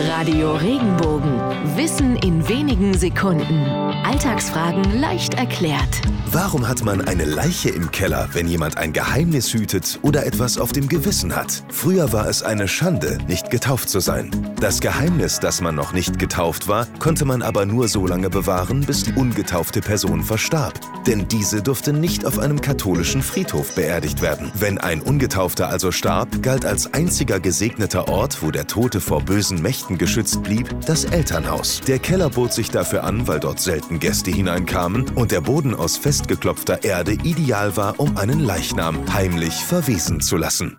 Radio Regenbogen. Wissen in Sekunden. Alltagsfragen leicht erklärt. Warum hat man eine Leiche im Keller, wenn jemand ein Geheimnis hütet oder etwas auf dem Gewissen hat? Früher war es eine Schande, nicht getauft zu sein. Das Geheimnis, dass man noch nicht getauft war, konnte man aber nur so lange bewahren, bis die ungetaufte Person verstarb. Denn diese durfte nicht auf einem katholischen Friedhof beerdigt werden. Wenn ein Ungetaufter also starb, galt als einziger gesegneter Ort, wo der Tote vor bösen Mächten geschützt blieb, das Elternhaus. Der Keller bot sich dafür an, weil dort selten Gäste hineinkamen und der Boden aus festgeklopfter Erde ideal war, um einen Leichnam heimlich verwesen zu lassen.